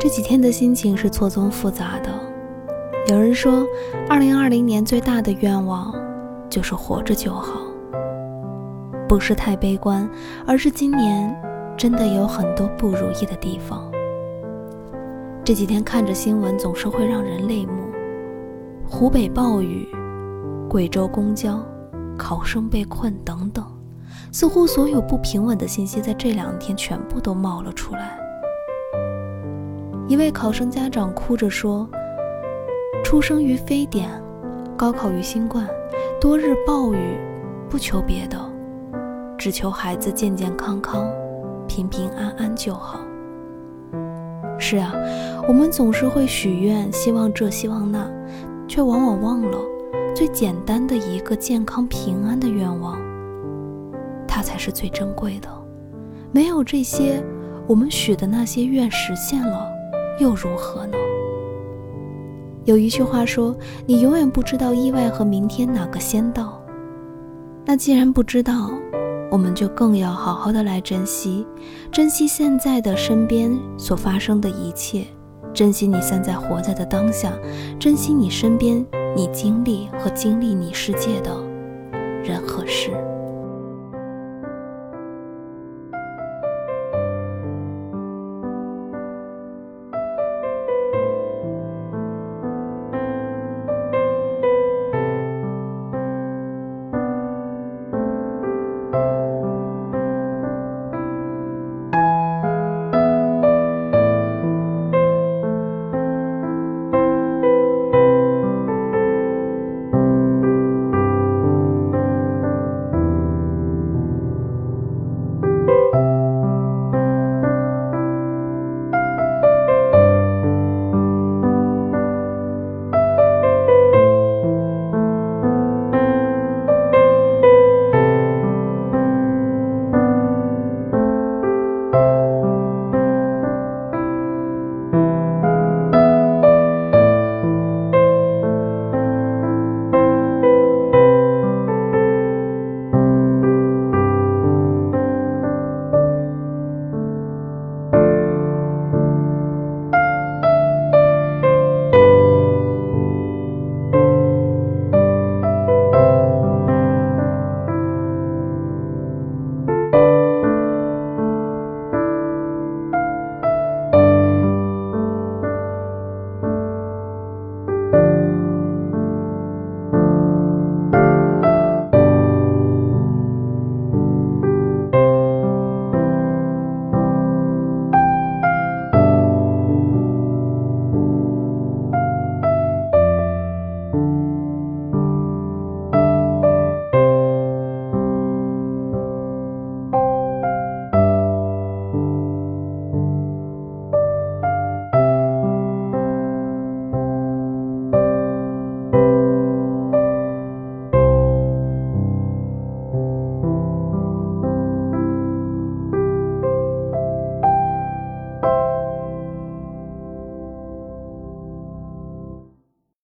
这几天的心情是错综复杂的。有人说，二零二零年最大的愿望就是活着就好，不是太悲观，而是今年真的有很多不如意的地方。这几天看着新闻，总是会让人泪目。湖北暴雨，贵州公交，考生被困等等，似乎所有不平稳的信息在这两天全部都冒了出来。一位考生家长哭着说：“出生于非典，高考于新冠，多日暴雨，不求别的，只求孩子健健康康、平平安安就好。”是啊，我们总是会许愿，希望这，希望那。却往往忘了最简单的一个健康平安的愿望，它才是最珍贵的。没有这些，我们许的那些愿实现了，又如何呢？有一句话说：“你永远不知道意外和明天哪个先到。”那既然不知道，我们就更要好好的来珍惜，珍惜现在的身边所发生的一切。珍惜你现在活在的当下，珍惜你身边你经历和经历你世界的人和事。